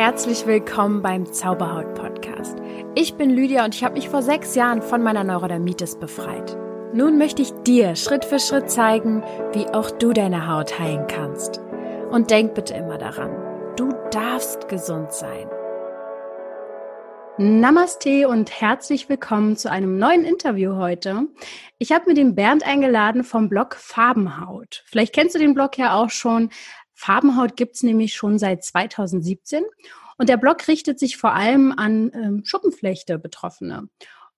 Herzlich willkommen beim Zauberhaut Podcast. Ich bin Lydia und ich habe mich vor sechs Jahren von meiner Neurodermitis befreit. Nun möchte ich dir Schritt für Schritt zeigen, wie auch du deine Haut heilen kannst. Und denk bitte immer daran, du darfst gesund sein. Namaste und herzlich willkommen zu einem neuen Interview heute. Ich habe mir den Bernd eingeladen vom Blog Farbenhaut. Vielleicht kennst du den Blog ja auch schon. Farbenhaut gibt's nämlich schon seit 2017 und der Blog richtet sich vor allem an ähm, Schuppenflechte-Betroffene.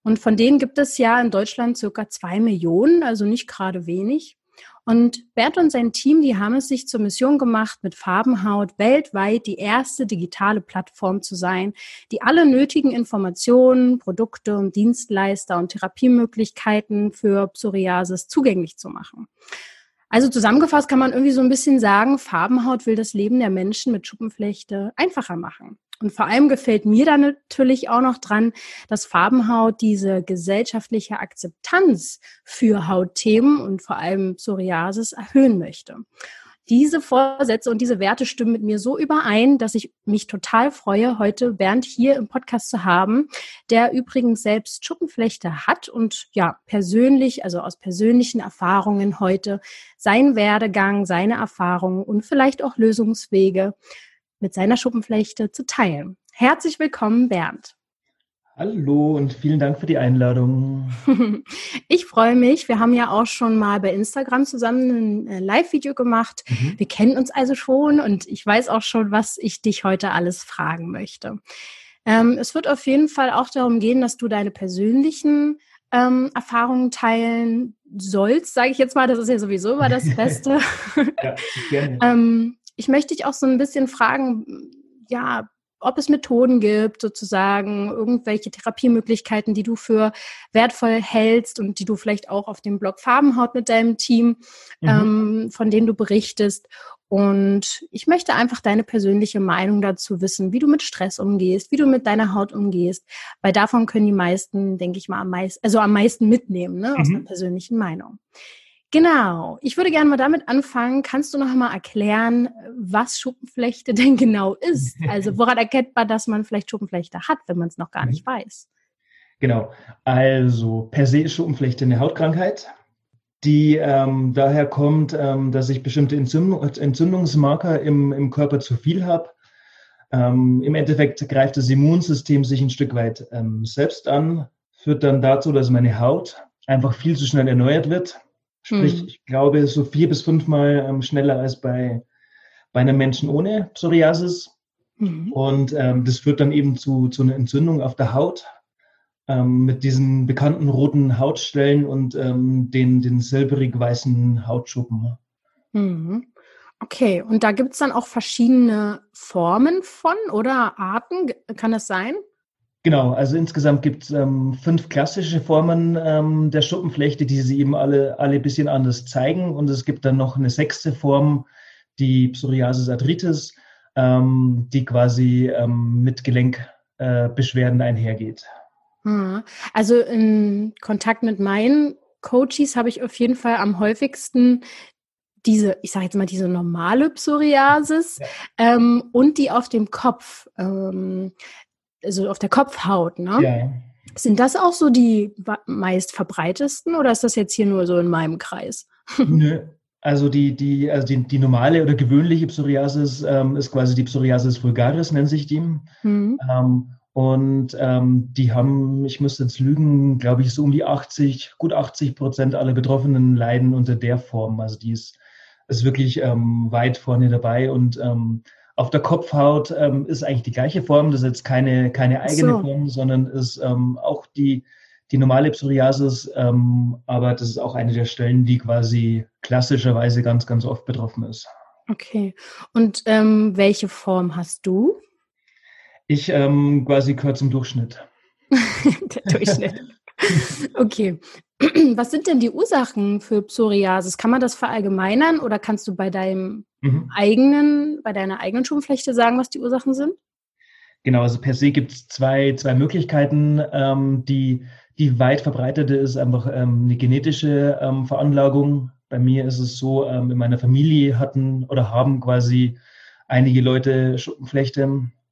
Und von denen gibt es ja in Deutschland circa zwei Millionen, also nicht gerade wenig. Und Bert und sein Team, die haben es sich zur Mission gemacht, mit Farbenhaut weltweit die erste digitale Plattform zu sein, die alle nötigen Informationen, Produkte und Dienstleister und Therapiemöglichkeiten für Psoriasis zugänglich zu machen. Also zusammengefasst kann man irgendwie so ein bisschen sagen, Farbenhaut will das Leben der Menschen mit Schuppenflechte einfacher machen. Und vor allem gefällt mir da natürlich auch noch dran, dass Farbenhaut diese gesellschaftliche Akzeptanz für Hautthemen und vor allem Psoriasis erhöhen möchte. Diese Vorsätze und diese Werte stimmen mit mir so überein, dass ich mich total freue, heute Bernd hier im Podcast zu haben, der übrigens selbst Schuppenflechte hat und ja, persönlich, also aus persönlichen Erfahrungen heute seinen Werdegang, seine Erfahrungen und vielleicht auch Lösungswege mit seiner Schuppenflechte zu teilen. Herzlich willkommen, Bernd. Hallo und vielen Dank für die Einladung. Ich freue mich. Wir haben ja auch schon mal bei Instagram zusammen ein äh, Live-Video gemacht. Mhm. Wir kennen uns also schon und ich weiß auch schon, was ich dich heute alles fragen möchte. Ähm, es wird auf jeden Fall auch darum gehen, dass du deine persönlichen ähm, Erfahrungen teilen sollst, sage ich jetzt mal. Das ist ja sowieso immer das Beste. ja, gerne. ähm, ich möchte dich auch so ein bisschen fragen, ja, ob es Methoden gibt, sozusagen, irgendwelche Therapiemöglichkeiten, die du für wertvoll hältst und die du vielleicht auch auf dem Blog Farbenhaut mit deinem Team, mhm. ähm, von denen du berichtest. Und ich möchte einfach deine persönliche Meinung dazu wissen, wie du mit Stress umgehst, wie du mit deiner Haut umgehst, weil davon können die meisten, denke ich mal, am meisten, also am meisten mitnehmen, ne, aus mhm. einer persönlichen Meinung. Genau. Ich würde gerne mal damit anfangen. Kannst du noch mal erklären, was Schuppenflechte denn genau ist? Also woran erkennt man, dass man vielleicht Schuppenflechte hat, wenn man es noch gar nicht mhm. weiß? Genau. Also per se ist Schuppenflechte eine Hautkrankheit, die ähm, daher kommt, ähm, dass ich bestimmte Entzündung, Entzündungsmarker im, im Körper zu viel habe. Ähm, Im Endeffekt greift das Immunsystem sich ein Stück weit ähm, selbst an, führt dann dazu, dass meine Haut einfach viel zu schnell erneuert wird Sprich, hm. ich glaube, so vier bis fünfmal ähm, schneller als bei, bei einem Menschen ohne Psoriasis. Mhm. Und ähm, das führt dann eben zu, zu einer Entzündung auf der Haut ähm, mit diesen bekannten roten Hautstellen und ähm, den, den silberig-weißen Hautschuppen. Mhm. Okay, und da gibt es dann auch verschiedene Formen von oder Arten, kann das sein? Genau, also insgesamt gibt es ähm, fünf klassische Formen ähm, der Schuppenflechte, die sie eben alle, alle ein bisschen anders zeigen. Und es gibt dann noch eine sechste Form, die Psoriasis arthritis, ähm, die quasi ähm, mit Gelenkbeschwerden äh, einhergeht. Hm. Also in Kontakt mit meinen Coaches habe ich auf jeden Fall am häufigsten diese, ich sage jetzt mal, diese normale Psoriasis ja. ähm, und die auf dem Kopf. Ähm, also auf der Kopfhaut, ne? Ja. Sind das auch so die meist verbreitesten oder ist das jetzt hier nur so in meinem Kreis? Nö. Also die, die, also die, die normale oder gewöhnliche Psoriasis ähm, ist quasi die Psoriasis vulgaris, nennt sich die. Mhm. Ähm, und ähm, die haben, ich müsste jetzt lügen, glaube ich, so um die 80, gut 80 Prozent aller Betroffenen leiden unter der Form. Also die ist, ist wirklich ähm, weit vorne dabei und ähm, auf der Kopfhaut ähm, ist eigentlich die gleiche Form. Das ist jetzt keine, keine eigene so. Form, sondern ist ähm, auch die, die normale Psoriasis. Ähm, aber das ist auch eine der Stellen, die quasi klassischerweise ganz, ganz oft betroffen ist. Okay. Und ähm, welche Form hast du? Ich ähm, quasi gehöre zum Durchschnitt. der Durchschnitt. Okay. Was sind denn die Ursachen für Psoriasis? Kann man das verallgemeinern oder kannst du bei deinem mhm. eigenen, bei deiner eigenen Schuppenflechte sagen, was die Ursachen sind? Genau, also per se gibt es zwei, zwei Möglichkeiten. Ähm, die, die weit verbreitete ist einfach ähm, eine genetische ähm, Veranlagung. Bei mir ist es so, ähm, in meiner Familie hatten oder haben quasi einige Leute Schuppenflechte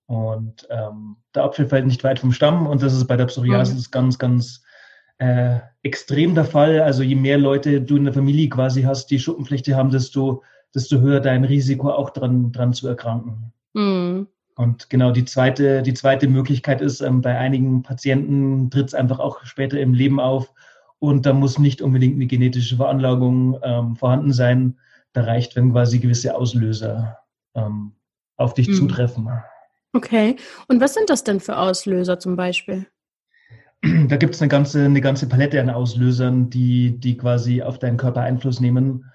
Und ähm, der Apfel fällt nicht weit vom Stamm und das ist bei der Psoriasis mhm. ganz, ganz äh, extrem der Fall. Also je mehr Leute du in der Familie quasi hast, die Schuppenflechte haben, desto, desto höher dein Risiko auch dran, dran zu erkranken. Mhm. Und genau die zweite, die zweite Möglichkeit ist, ähm, bei einigen Patienten tritt es einfach auch später im Leben auf und da muss nicht unbedingt eine genetische Veranlagung ähm, vorhanden sein. Da reicht, wenn quasi gewisse Auslöser ähm, auf dich mhm. zutreffen. Okay. Und was sind das denn für Auslöser zum Beispiel? Da gibt es eine ganze, eine ganze Palette an Auslösern, die, die quasi auf deinen Körper Einfluss nehmen.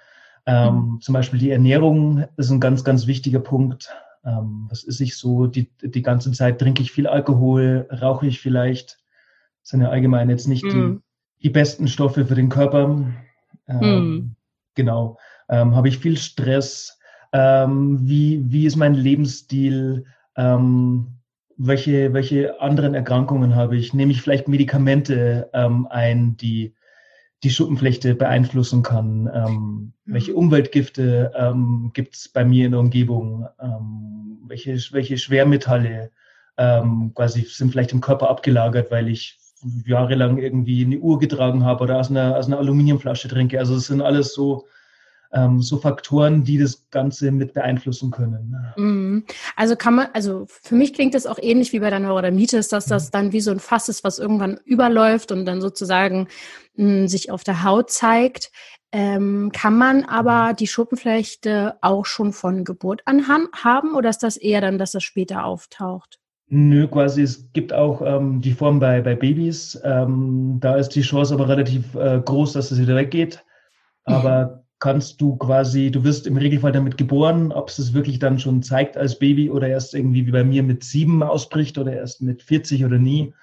Ähm, mhm. Zum Beispiel die Ernährung ist ein ganz, ganz wichtiger Punkt. Ähm, was ist ich so? Die, die ganze Zeit trinke ich viel Alkohol, rauche ich vielleicht. Das sind ja allgemein jetzt nicht mhm. die, die besten Stoffe für den Körper. Ähm, mhm. Genau. Ähm, Habe ich viel Stress? Ähm, wie, wie ist mein Lebensstil? ähm, welche, welche anderen Erkrankungen habe ich? Nehme ich vielleicht Medikamente ähm, ein, die die Schuppenflechte beeinflussen kann? Ähm, mhm. Welche Umweltgifte ähm, gibt es bei mir in der Umgebung? Ähm, welche, welche Schwermetalle ähm, quasi sind vielleicht im Körper abgelagert, weil ich jahrelang irgendwie eine Uhr getragen habe oder aus einer, aus einer Aluminiumflasche trinke? Also es sind alles so ähm, so Faktoren, die das Ganze mit beeinflussen können. Mhm. Also kann man, also für mich klingt das auch ähnlich wie bei der Neurodermitis, dass das mhm. dann wie so ein Fass ist, was irgendwann überläuft und dann sozusagen mh, hm, sich auf der Haut zeigt. Ähm, kann man aber mhm. die Schuppenflechte auch schon von Geburt an haben oder ist das eher dann, dass das später auftaucht? Nö, quasi, es gibt auch ähm, die Form bei, bei Babys. Ähm, da ist die Chance aber relativ äh, groß, dass es wieder weggeht. Aber kannst du quasi, du wirst im Regelfall damit geboren, ob es es wirklich dann schon zeigt als Baby oder erst irgendwie wie bei mir mit sieben ausbricht oder erst mit 40 oder nie.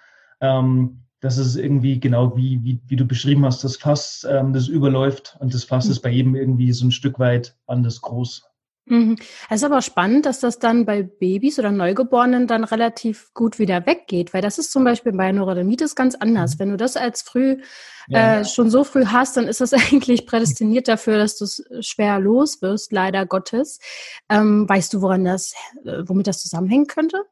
Ähm, das ist irgendwie genau wie, wie, wie du beschrieben hast, das Fass, ähm, das überläuft und das Fass mhm. ist bei jedem irgendwie so ein Stück weit anders groß. Mhm. Es ist aber spannend, dass das dann bei Babys oder Neugeborenen dann relativ gut wieder weggeht, weil das ist zum Beispiel bei Neurodermitis ganz anders. Mhm. Wenn du das als früh ja. äh, schon so früh hast, dann ist das eigentlich prädestiniert dafür, dass du es schwer los wirst, leider Gottes. Ähm, weißt du, woran das, äh, womit das zusammenhängen könnte?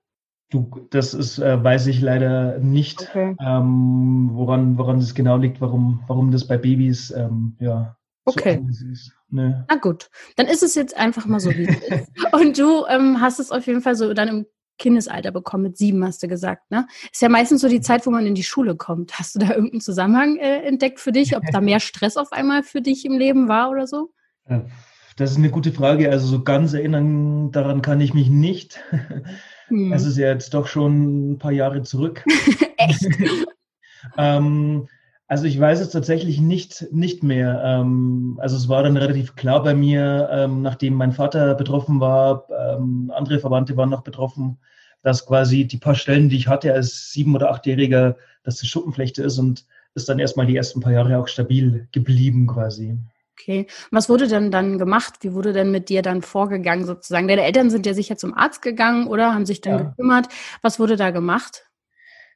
Du, das ist, äh, weiß ich leider nicht, okay. ähm, woran, woran es genau liegt, warum, warum das bei Babys ähm, ja Okay. Nee. Na gut, dann ist es jetzt einfach mal so, wie es ist. Und du ähm, hast es auf jeden Fall so dann im Kindesalter bekommen, mit sieben hast du gesagt, ne? Ist ja meistens so die Zeit, wo man in die Schule kommt. Hast du da irgendeinen Zusammenhang äh, entdeckt für dich, ob da mehr Stress auf einmal für dich im Leben war oder so? Äh, das ist eine gute Frage. Also so ganz erinnern daran kann ich mich nicht. Hm. Es ist ja jetzt doch schon ein paar Jahre zurück. Echt? ähm, also ich weiß es tatsächlich nicht, nicht mehr. Ähm, also es war dann relativ klar bei mir, ähm, nachdem mein Vater betroffen war, ähm, andere Verwandte waren noch betroffen, dass quasi die paar Stellen, die ich hatte als sieben- oder achtjähriger, dass das Schuppenflechte ist und ist dann erstmal die ersten paar Jahre auch stabil geblieben quasi. Okay. Was wurde denn dann gemacht? Wie wurde denn mit dir dann vorgegangen sozusagen? Deine Eltern sind ja sicher zum Arzt gegangen oder haben sich dann ja. gekümmert. Was wurde da gemacht?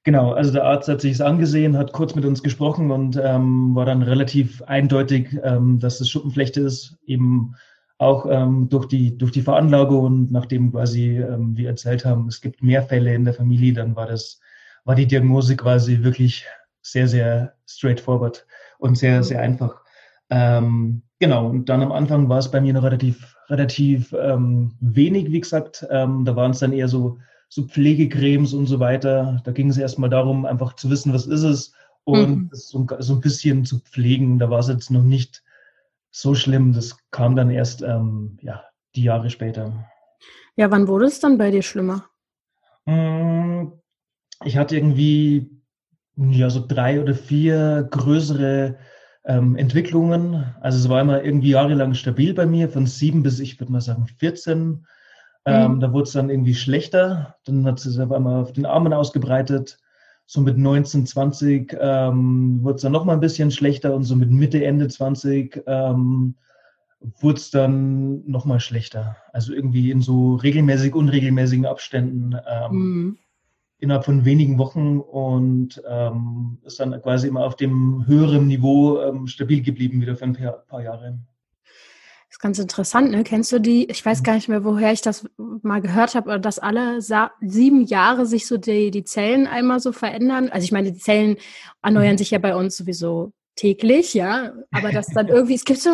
Genau, also der Arzt hat sich es angesehen, hat kurz mit uns gesprochen und ähm, war dann relativ eindeutig, ähm, dass es Schuppenflechte ist, eben auch ähm, durch, die, durch die Veranlagung und nachdem quasi ähm, wir erzählt haben, es gibt mehr Fälle in der Familie, dann war das, war die Diagnose quasi wirklich sehr, sehr straightforward und sehr, sehr einfach. Ähm, genau, und dann am Anfang war es bei mir noch relativ, relativ ähm, wenig, wie gesagt. Ähm, da waren es dann eher so so Pflegecremes und so weiter. Da ging es erstmal darum, einfach zu wissen, was ist es und mhm. so, so, ein bisschen zu pflegen. Da war es jetzt noch nicht so schlimm. Das kam dann erst ähm, ja, die Jahre später. Ja, wann wurde es dann bei dir schlimmer? Mm, ich hatte irgendwie ja, so drei oder vier größere ähm, Entwicklungen. Also es war immer irgendwie jahrelang stabil bei mir, von sieben bis ich würde mal sagen 14. Ähm, mhm. Da wurde es dann irgendwie schlechter. Dann hat es auf einmal auf den Armen ausgebreitet. So mit 19, 20 ähm, wurde es dann nochmal ein bisschen schlechter und so mit Mitte, Ende 20 ähm, wurde es dann nochmal schlechter. Also irgendwie in so regelmäßig, unregelmäßigen Abständen ähm, mhm. innerhalb von wenigen Wochen und ähm, ist dann quasi immer auf dem höheren Niveau ähm, stabil geblieben wieder für ein paar, paar Jahre. Das ist ganz interessant, ne? Kennst du die? Ich weiß gar nicht mehr, woher ich das mal gehört habe, dass alle sieben Jahre sich so die, die Zellen einmal so verändern. Also ich meine, die Zellen erneuern mhm. sich ja bei uns sowieso täglich, ja. Aber das dann irgendwie, es gibt so,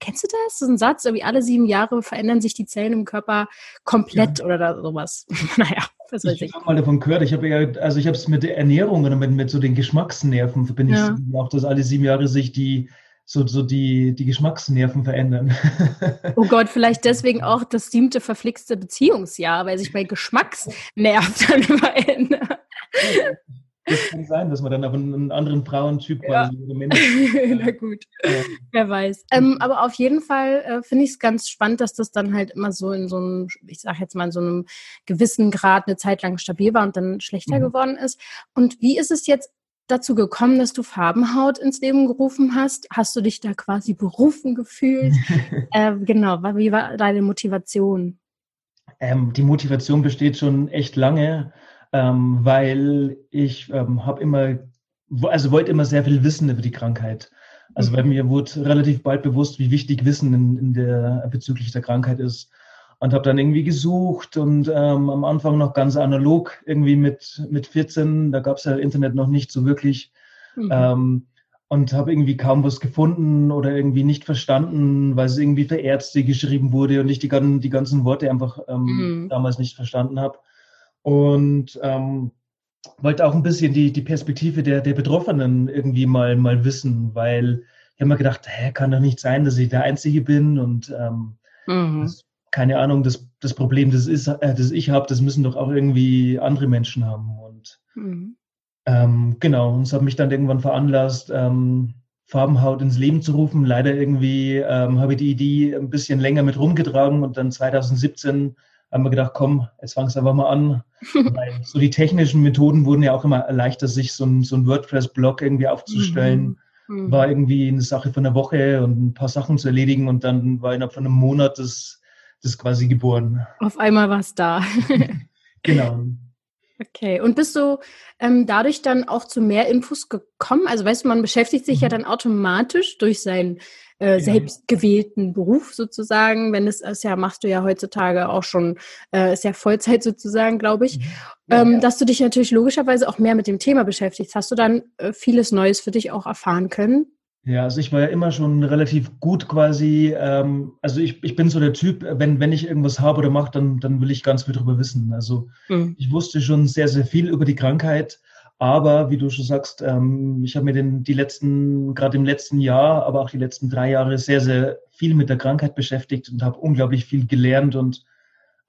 kennst du das? So ein Satz, irgendwie alle sieben Jahre verändern sich die Zellen im Körper komplett ja. oder sowas. naja, was weiß ich. Ich habe mal davon gehört, ich habe ja, also ich habe es mit der Ernährung oder mit, mit so den Geschmacksnerven verbinde ja. ich auch, dass alle sieben Jahre sich die so, so die, die Geschmacksnerven verändern. Oh Gott, vielleicht deswegen auch das siebte verflixte Beziehungsjahr, weil sich bei Geschmacksnerv dann immer ändert. Das kann sein, dass man dann aber einen anderen Frauentyp ja. quasi Na gut, ja. wer weiß. Ähm, aber auf jeden Fall äh, finde ich es ganz spannend, dass das dann halt immer so in so einem, ich sage jetzt mal in so einem gewissen Grad eine Zeit lang stabil war und dann schlechter mhm. geworden ist. Und wie ist es jetzt dazu gekommen, dass du Farbenhaut ins Leben gerufen hast? Hast du dich da quasi berufen gefühlt? äh, genau, wie war deine Motivation? Ähm, die Motivation besteht schon echt lange ähm, weil ich ähm, habe immer, also wollte immer sehr viel wissen über die Krankheit. Also mhm. weil mir wurde relativ bald bewusst, wie wichtig Wissen in, in der bezüglich der Krankheit ist. Und habe dann irgendwie gesucht und ähm, am Anfang noch ganz analog, irgendwie mit, mit 14, da gab es ja Internet noch nicht so wirklich. Mhm. Ähm, und habe irgendwie kaum was gefunden oder irgendwie nicht verstanden, weil es irgendwie für Ärzte geschrieben wurde und ich die, die ganzen Worte einfach ähm, mhm. damals nicht verstanden habe und ähm, wollte auch ein bisschen die, die Perspektive der, der Betroffenen irgendwie mal, mal wissen, weil ich habe mir gedacht, hä, kann doch nicht sein, dass ich der Einzige bin und ähm, mhm. das, keine Ahnung, das, das Problem, das, ist, äh, das ich habe, das müssen doch auch irgendwie andere Menschen haben. Und mhm. ähm, genau, und es hat mich dann irgendwann veranlasst, ähm, Farbenhaut ins Leben zu rufen. Leider irgendwie ähm, habe ich die Idee ein bisschen länger mit rumgetragen und dann 2017 haben wir gedacht, komm, jetzt fangst du einfach mal an. Weil so die technischen Methoden wurden ja auch immer leichter, sich so ein, so ein WordPress-Blog irgendwie aufzustellen. Mhm. War irgendwie eine Sache von einer Woche und ein paar Sachen zu erledigen und dann war innerhalb von einem Monat das, das quasi geboren. Auf einmal war es da. genau. Okay, und bist du ähm, dadurch dann auch zu mehr Infos gekommen? Also weißt du, man beschäftigt sich mhm. ja dann automatisch durch seinen äh, selbstgewählten Beruf sozusagen. Wenn es ist ja, machst du ja heutzutage auch schon, äh, ist ja Vollzeit sozusagen, glaube ich, mhm. ja, ähm, ja. dass du dich natürlich logischerweise auch mehr mit dem Thema beschäftigst. Hast du dann äh, vieles Neues für dich auch erfahren können? Ja, also ich war ja immer schon relativ gut quasi, ähm, also ich, ich bin so der Typ, wenn, wenn ich irgendwas habe oder mache, dann, dann will ich ganz viel darüber wissen. Also mhm. ich wusste schon sehr, sehr viel über die Krankheit, aber wie du schon sagst, ähm, ich habe mir den, die letzten, gerade im letzten Jahr, aber auch die letzten drei Jahre sehr, sehr viel mit der Krankheit beschäftigt und habe unglaublich viel gelernt und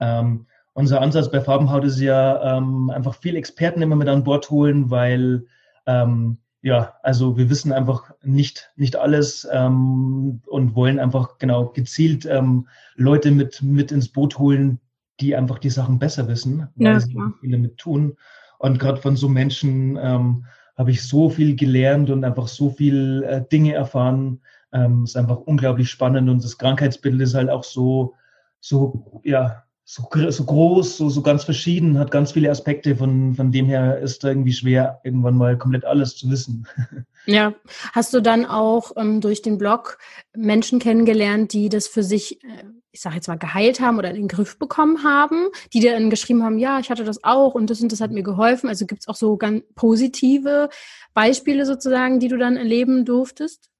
ähm, unser Ansatz bei Farbenhaut ist ja ähm, einfach viel Experten immer mit an Bord holen, weil ähm, ja, also wir wissen einfach nicht, nicht alles ähm, und wollen einfach genau gezielt ähm, Leute mit, mit ins Boot holen, die einfach die Sachen besser wissen, weil ja, sie viel damit tun. Und gerade von so Menschen ähm, habe ich so viel gelernt und einfach so viel äh, Dinge erfahren. Ähm, ist einfach unglaublich spannend und das Krankheitsbild ist halt auch so, so, ja, so, so groß, so, so ganz verschieden, hat ganz viele Aspekte. Von, von dem her ist irgendwie schwer, irgendwann mal komplett alles zu wissen. Ja, hast du dann auch ähm, durch den Blog Menschen kennengelernt, die das für sich, äh, ich sage jetzt mal, geheilt haben oder in den Griff bekommen haben, die dir dann geschrieben haben, ja, ich hatte das auch und das und das hat mir geholfen. Also gibt es auch so ganz positive Beispiele sozusagen, die du dann erleben durftest?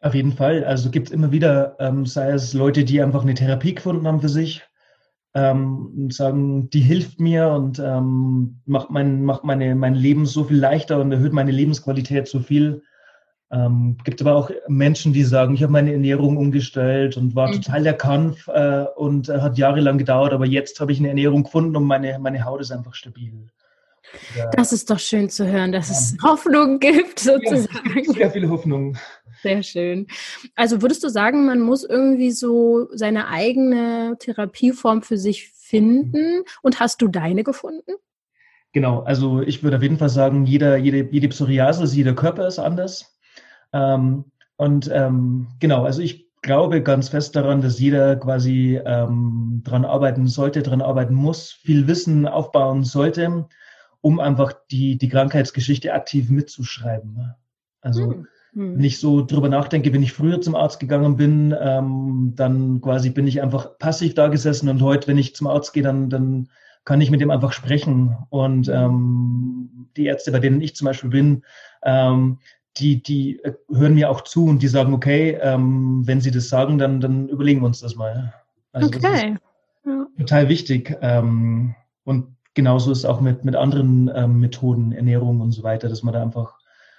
Auf jeden Fall. Also gibt es immer wieder, ähm, sei es Leute, die einfach eine Therapie gefunden haben für sich, ähm, und sagen, die hilft mir und ähm, macht, mein, macht meine, mein Leben so viel leichter und erhöht meine Lebensqualität so viel. Ähm, gibt aber auch Menschen, die sagen, ich habe meine Ernährung umgestellt und war mhm. total der Kampf äh, und äh, hat jahrelang gedauert, aber jetzt habe ich eine Ernährung gefunden und meine, meine Haut ist einfach stabil. Ja. Das ist doch schön zu hören, dass es Hoffnung gibt, sozusagen. Ja, sehr viel Hoffnung. Sehr schön. Also würdest du sagen, man muss irgendwie so seine eigene Therapieform für sich finden und hast du deine gefunden? Genau, also ich würde auf jeden Fall sagen, jeder, jede, jede Psoriasis, jeder Körper ist anders. Ähm, und ähm, genau, also ich glaube ganz fest daran, dass jeder quasi ähm, dran arbeiten sollte, dran arbeiten muss, viel Wissen aufbauen sollte, um einfach die, die Krankheitsgeschichte aktiv mitzuschreiben. Also hm hm. Wenn ich so drüber nachdenke, wenn ich früher zum Arzt gegangen bin, ähm, dann quasi bin ich einfach passiv da gesessen und heute, wenn ich zum Arzt gehe, dann, dann kann ich mit dem einfach sprechen. Und ähm, die Ärzte, bei denen ich zum Beispiel bin, ähm, die, die äh, hören mir auch zu und die sagen, okay, ähm, wenn sie das sagen, dann, dann überlegen wir uns das mal. Also okay. Das ja. total wichtig. Ähm, und genauso ist es auch mit, mit anderen ähm, Methoden, Ernährung und so weiter, dass man da einfach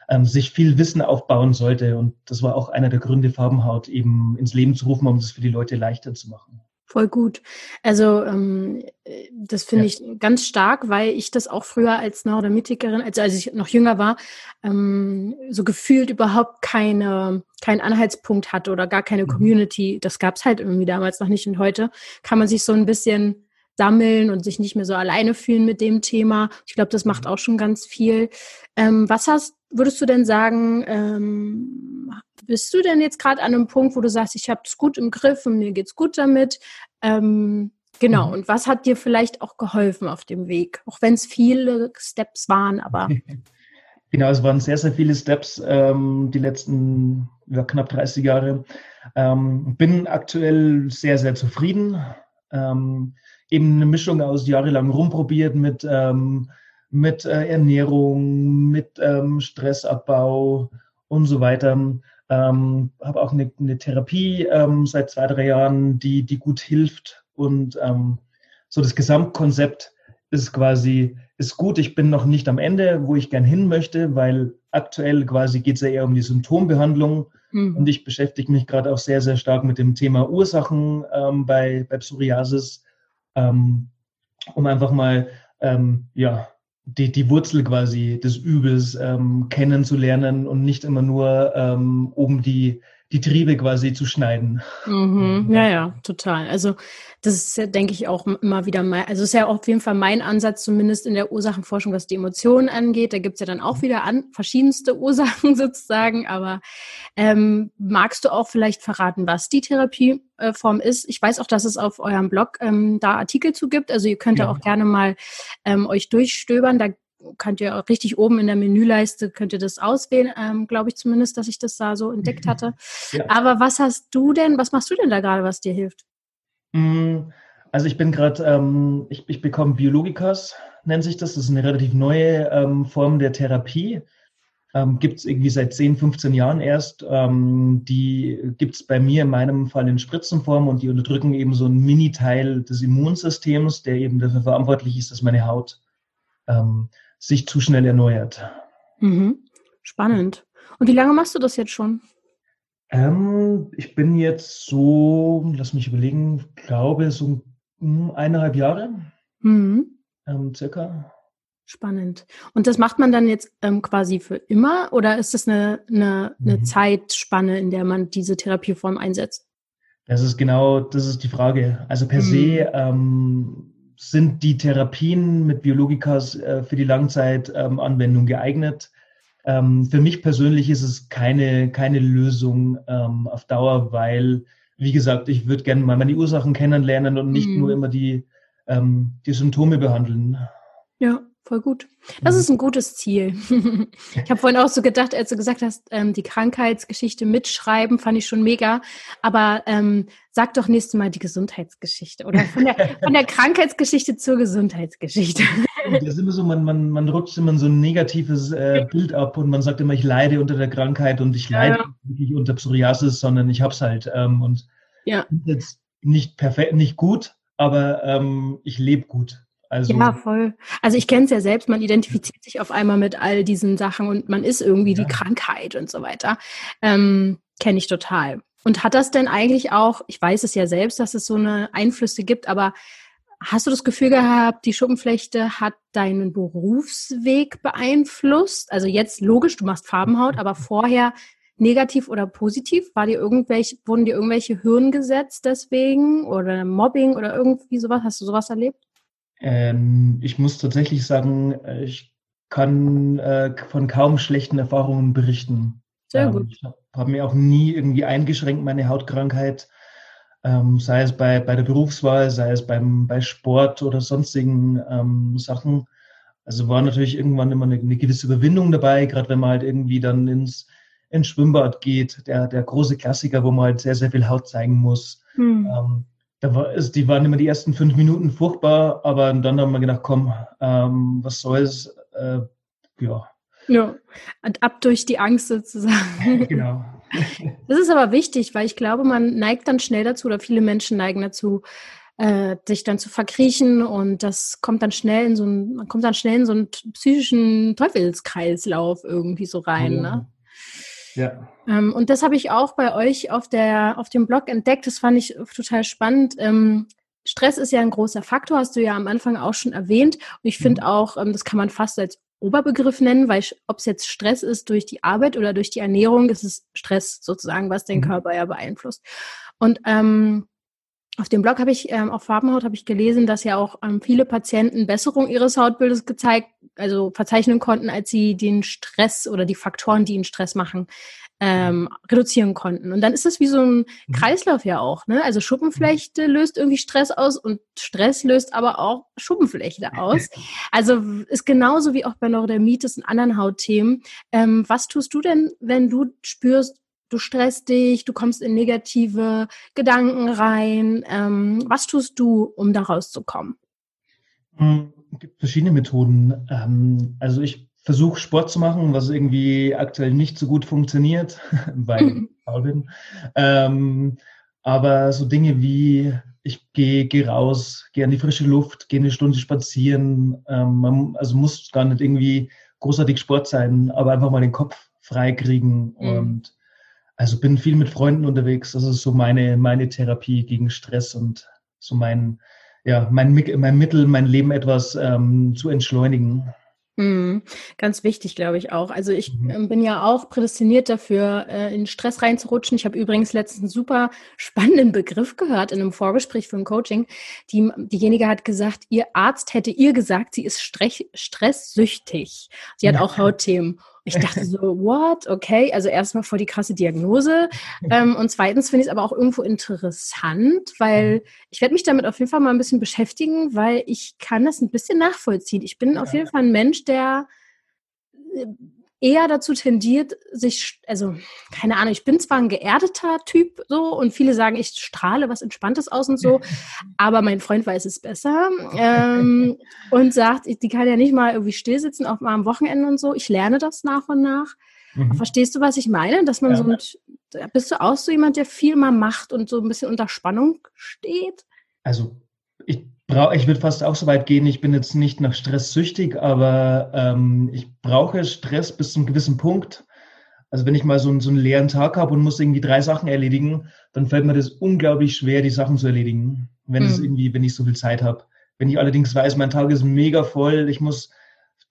ähm, sich viel Wissen aufbauen sollte. Und das war auch einer der Gründe, Farbenhaut eben ins Leben zu rufen, um das für die Leute leichter zu machen. Voll gut. Also ähm, das finde ja. ich ganz stark, weil ich das auch früher als Neurodermitikerin, also als ich noch jünger war, ähm, so gefühlt überhaupt keine keinen Anhaltspunkt hatte oder gar keine mhm. Community. Das gab es halt irgendwie damals noch nicht. Und heute kann man sich so ein bisschen sammeln und sich nicht mehr so alleine fühlen mit dem Thema. Ich glaube, das macht mhm. auch schon ganz viel. Ähm, was hast, würdest du denn sagen, ähm, bist du denn jetzt gerade an einem Punkt, wo du sagst, ich habe es gut im Griff und mir geht's gut damit? Ähm, genau. Mhm. Und was hat dir vielleicht auch geholfen auf dem Weg? Auch wenn es viele Steps waren, aber. Genau, es waren sehr, sehr viele Steps ähm, die letzten ja, knapp 30 Jahre. Ähm, bin aktuell sehr, sehr zufrieden. Ähm, eben eine Mischung aus jahrelang rumprobiert mit, ähm, mit äh, Ernährung, mit ähm, Stressabbau und so weiter. Ähm, habe auch eine, eine Therapie ähm, seit zwei, drei Jahren, die, die gut hilft. Und ähm, so das Gesamtkonzept ist quasi, ist gut. Ich bin noch nicht am Ende, wo ich gern hin möchte, weil aktuell quasi geht es ja eher um die Symptombehandlung. Mhm. Und ich beschäftige mich gerade auch sehr, sehr stark mit dem Thema Ursachen ähm, bei, bei Psoriasis, ähm, um einfach mal ähm, ja, die, die Wurzel quasi des Übels ähm, kennenzulernen und nicht immer nur ähm, oben die, die Triebe quasi zu schneiden. Mhm. Ja, ja, total. Also das ist ja, denke ich, auch immer wieder mein, also ist ja auf jeden Fall mein Ansatz, zumindest in der Ursachenforschung, was die Emotionen angeht. Da gibt's ja dann auch mhm. wieder an, verschiedenste Ursachen sozusagen. Aber ähm, magst du auch vielleicht verraten, was die Therapieform ist? Ich weiß auch, dass es auf eurem Blog ähm, da Artikel zu gibt. Also ihr könnt ja auch gerne mal ähm, euch durchstöbern. Da könnt ihr auch richtig oben in der Menüleiste, könnt ihr das auswählen, ähm, glaube ich zumindest, dass ich das da so entdeckt hatte. Ja. Aber was hast du denn, was machst du denn da gerade, was dir hilft? Mm, also ich bin gerade, ähm, ich, ich bekomme Biologikas, nennt sich das. Das ist eine relativ neue ähm, Form der Therapie. Ähm, gibt es irgendwie seit 10, 15 Jahren erst. Ähm, die gibt es bei mir in meinem Fall in Spritzenform und die unterdrücken eben so einen Mini-Teil des Immunsystems, der eben dafür verantwortlich ist, dass meine Haut ähm, sich zu schnell erneuert. Mhm. Spannend. Und wie lange machst du das jetzt schon? Ähm, ich bin jetzt so, lass mich überlegen, glaube so eineinhalb Jahre, mhm. ähm, circa. Spannend. Und das macht man dann jetzt ähm, quasi für immer oder ist das eine, eine, eine mhm. Zeitspanne, in der man diese Therapieform einsetzt? Das ist genau, das ist die Frage. Also per mhm. se ähm, sind die Therapien mit Biologikas äh, für die Langzeitanwendung ähm, geeignet. Ähm, für mich persönlich ist es keine, keine Lösung ähm, auf Dauer, weil, wie gesagt, ich würde gerne mal meine Ursachen kennenlernen und nicht mhm. nur immer die, ähm, die Symptome behandeln. Ja, voll gut. Das mhm. ist ein gutes Ziel. ich habe vorhin auch so gedacht, als du gesagt hast, ähm, die Krankheitsgeschichte mitschreiben, fand ich schon mega. Aber ähm, sag doch nächstes Mal die Gesundheitsgeschichte oder von der, von der Krankheitsgeschichte zur Gesundheitsgeschichte. das ist immer so, man, man, man rutscht immer so ein negatives äh, Bild ab und man sagt immer, ich leide unter der Krankheit und ich leide ja. nicht unter Psoriasis, sondern ich hab's halt. Ähm, und ja. jetzt nicht perfekt, nicht gut, aber ähm, ich lebe gut. Also, ja, voll. Also ich kenne es ja selbst, man identifiziert sich auf einmal mit all diesen Sachen und man ist irgendwie ja. die Krankheit und so weiter. Ähm, kenne ich total. Und hat das denn eigentlich auch, ich weiß es ja selbst, dass es so eine Einflüsse gibt, aber hast du das Gefühl gehabt, die Schuppenflechte hat deinen Berufsweg beeinflusst? Also jetzt logisch, du machst Farbenhaut, aber vorher negativ oder positiv? War dir irgendwelche, wurden dir irgendwelche Hürden gesetzt deswegen oder Mobbing oder irgendwie sowas? Hast du sowas erlebt? Ähm, ich muss tatsächlich sagen, äh, ich kann äh, von kaum schlechten Erfahrungen berichten. Sehr ähm, gut. Ich habe hab mir auch nie irgendwie eingeschränkt, meine Hautkrankheit, ähm, sei es bei, bei der Berufswahl, sei es beim, bei Sport oder sonstigen ähm, Sachen. Also war natürlich irgendwann immer eine, eine gewisse Überwindung dabei, gerade wenn man halt irgendwie dann ins, ins Schwimmbad geht, der, der große Klassiker, wo man halt sehr, sehr viel Haut zeigen muss. Hm. Ähm, da war, ist, die waren immer die ersten fünf Minuten furchtbar, aber dann haben wir gedacht, komm, ähm, was soll's, äh, ja. Ja, und ab durch die Angst sozusagen. genau. Das ist aber wichtig, weil ich glaube, man neigt dann schnell dazu, oder viele Menschen neigen dazu, äh, sich dann zu verkriechen und das kommt dann schnell in so einen, man kommt dann schnell in so einen psychischen Teufelskreislauf irgendwie so rein. Ja. Ne? Ja. Ähm, und das habe ich auch bei euch auf der auf dem Blog entdeckt. Das fand ich total spannend. Ähm, Stress ist ja ein großer Faktor, hast du ja am Anfang auch schon erwähnt. Und ich finde mhm. auch, ähm, das kann man fast als Oberbegriff nennen, weil ob es jetzt Stress ist durch die Arbeit oder durch die Ernährung, ist es Stress sozusagen, was den mhm. Körper ja beeinflusst. Und ähm, auf dem Blog habe ich, ähm, auf Farbenhaut habe ich gelesen, dass ja auch ähm, viele Patienten Besserung ihres Hautbildes gezeigt, also verzeichnen konnten, als sie den Stress oder die Faktoren, die ihnen Stress machen, ähm, reduzieren konnten. Und dann ist das wie so ein mhm. Kreislauf ja auch. Ne? Also Schuppenflechte löst irgendwie Stress aus und Stress löst aber auch Schuppenflechte aus. Also ist genauso wie auch bei Neurodermitis und anderen Hautthemen. Ähm, was tust du denn, wenn du spürst, du stresst dich, du kommst in negative Gedanken rein. Ähm, was tust du, um da rauszukommen? Hm, es gibt verschiedene Methoden. Ähm, also ich versuche Sport zu machen, was irgendwie aktuell nicht so gut funktioniert, weil ich faul bin. Ähm, aber so Dinge wie ich gehe geh raus, gehe an die frische Luft, gehe eine Stunde spazieren. Ähm, man, also muss gar nicht irgendwie großartig Sport sein, aber einfach mal den Kopf frei kriegen mhm. und also bin viel mit Freunden unterwegs. Das ist so meine, meine Therapie gegen Stress und so mein, ja, mein, mein Mittel, mein Leben etwas ähm, zu entschleunigen. Mhm. Ganz wichtig, glaube ich auch. Also ich mhm. Ähm, bin ja auch prädestiniert dafür, äh, in Stress reinzurutschen. Ich habe übrigens letztens einen super spannenden Begriff gehört in einem Vorgespräch für ein Coaching. Die, diejenige hat gesagt, ihr Arzt hätte ihr gesagt, sie ist stresssüchtig. Sie hat ja. auch Hautthemen. Ich dachte so, what? Okay, also erstmal voll die krasse Diagnose. Ähm, und zweitens finde ich es aber auch irgendwo interessant, weil mhm. ich werde mich damit auf jeden Fall mal ein bisschen beschäftigen, weil ich kann das ein bisschen nachvollziehen. Ich bin ja. auf jeden Fall ein Mensch, der äh, eher dazu tendiert, sich, also keine Ahnung, ich bin zwar ein geerdeter Typ so und viele sagen, ich strahle was Entspanntes aus und so, aber mein Freund weiß es besser ähm, und sagt, die kann ja nicht mal irgendwie stillsitzen, auch mal am Wochenende und so. Ich lerne das nach und nach. Mhm. Verstehst du, was ich meine? Dass man ja. so mit, bist du auch so jemand, der viel mal macht und so ein bisschen unter Spannung steht? Also ich ich würde fast auch so weit gehen, ich bin jetzt nicht nach Stress süchtig, aber ähm, ich brauche Stress bis zu einem gewissen Punkt. Also wenn ich mal so einen, so einen leeren Tag habe und muss irgendwie drei Sachen erledigen, dann fällt mir das unglaublich schwer, die Sachen zu erledigen, wenn es mhm. irgendwie, wenn ich so viel Zeit habe. Wenn ich allerdings weiß, mein Tag ist mega voll, ich muss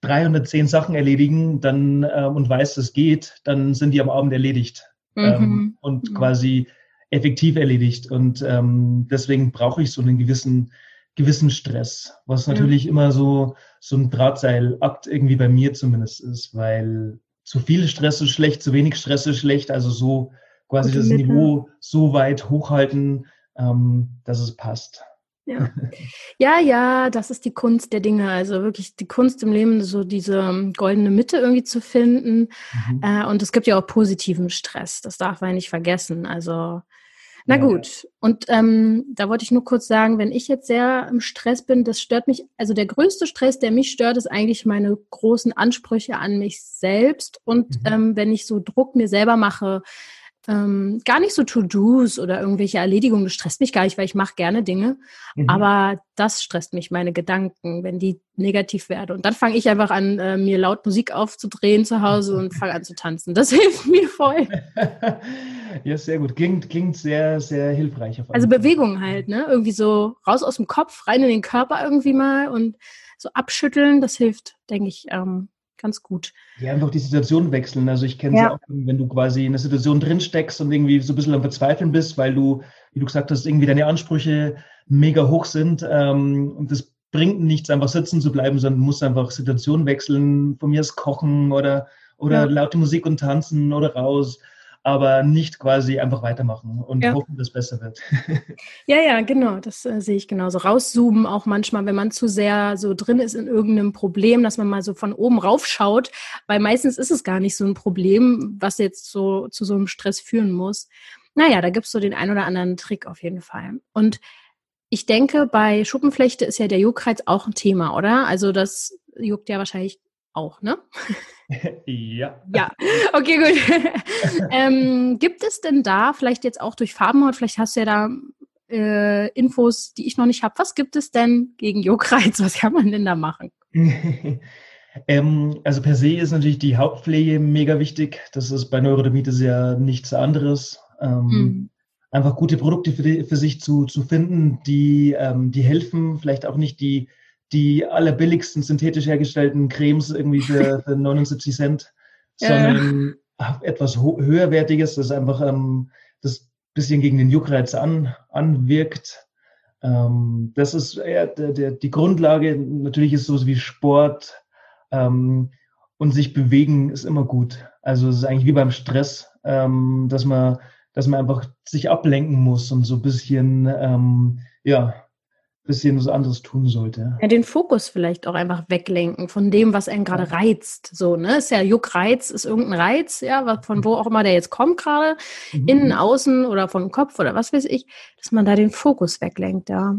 310 Sachen erledigen, dann äh, und weiß, das geht, dann sind die am Abend erledigt mhm. ähm, und mhm. quasi effektiv erledigt. Und ähm, deswegen brauche ich so einen gewissen gewissen Stress, was natürlich ja. immer so, so ein Drahtseilakt irgendwie bei mir zumindest ist, weil zu viel Stress ist schlecht, zu wenig Stress ist schlecht, also so quasi das Mitte. Niveau so weit hochhalten, ähm, dass es passt. Ja. ja, ja, das ist die Kunst der Dinge. Also wirklich die Kunst im Leben, so diese ähm, goldene Mitte irgendwie zu finden. Mhm. Äh, und es gibt ja auch positiven Stress. Das darf man nicht vergessen. Also na ja. gut, und ähm, da wollte ich nur kurz sagen, wenn ich jetzt sehr im Stress bin, das stört mich, also der größte Stress, der mich stört, ist eigentlich meine großen Ansprüche an mich selbst. Und mhm. ähm, wenn ich so Druck mir selber mache, ähm, gar nicht so To-Dos oder irgendwelche Erledigungen. Das stresst mich gar nicht, weil ich mache gerne Dinge. Mhm. Aber das stresst mich, meine Gedanken, wenn die negativ werden. Und dann fange ich einfach an, äh, mir laut Musik aufzudrehen zu Hause und fange an zu tanzen. Das hilft mir voll. ja, sehr gut. Klingt, klingt sehr, sehr hilfreich. also Bewegung halt, ne? Irgendwie so raus aus dem Kopf, rein in den Körper irgendwie mal und so abschütteln. Das hilft, denke ich, ähm, ganz gut. Ja, einfach die Situation wechseln. Also ich kenne es ja. auch, wenn du quasi in einer Situation drin steckst und irgendwie so ein bisschen am Verzweifeln bist, weil du, wie du gesagt hast, irgendwie deine Ansprüche mega hoch sind. Ähm, und das bringt nichts, einfach sitzen zu bleiben, sondern du musst einfach Situationen wechseln, von mir aus kochen oder, oder ja. laute Musik und tanzen oder raus. Aber nicht quasi einfach weitermachen und ja. hoffen, dass es besser wird. ja, ja, genau, das äh, sehe ich genauso. Rauszoomen auch manchmal, wenn man zu sehr so drin ist in irgendeinem Problem, dass man mal so von oben raufschaut, weil meistens ist es gar nicht so ein Problem, was jetzt so zu so einem Stress führen muss. Naja, da gibt es so den ein oder anderen Trick auf jeden Fall. Und ich denke, bei Schuppenflechte ist ja der Juckreiz auch ein Thema, oder? Also das juckt ja wahrscheinlich auch, ne? Ja. Ja, okay, gut. ähm, gibt es denn da, vielleicht jetzt auch durch Farbenhaut, vielleicht hast du ja da äh, Infos, die ich noch nicht habe. Was gibt es denn gegen Juckreiz? Was kann man denn da machen? ähm, also per se ist natürlich die Hautpflege mega wichtig. Das ist bei Neurodermitis ja nichts anderes. Ähm, mhm. Einfach gute Produkte für, die, für sich zu, zu finden, die, ähm, die helfen, vielleicht auch nicht die die allerbilligsten synthetisch hergestellten Cremes irgendwie für, für 79 Cent, sondern ja. etwas höherwertiges, das einfach ähm, das bisschen gegen den Juckreiz an, anwirkt. Ähm, das ist eher der, der, die Grundlage. Natürlich ist sowas wie Sport ähm, und sich bewegen ist immer gut. Also es ist eigentlich wie beim Stress, ähm, dass man dass man einfach sich ablenken muss und so ein bisschen ähm, ja bisschen was anderes tun sollte. Ja, den Fokus vielleicht auch einfach weglenken von dem, was einen gerade reizt. So, ne? Ist ja Juckreiz, ist irgendein Reiz, ja, von wo auch immer der jetzt kommt gerade, mhm. innen, außen oder vom Kopf oder was weiß ich, dass man da den Fokus weglenkt, ja.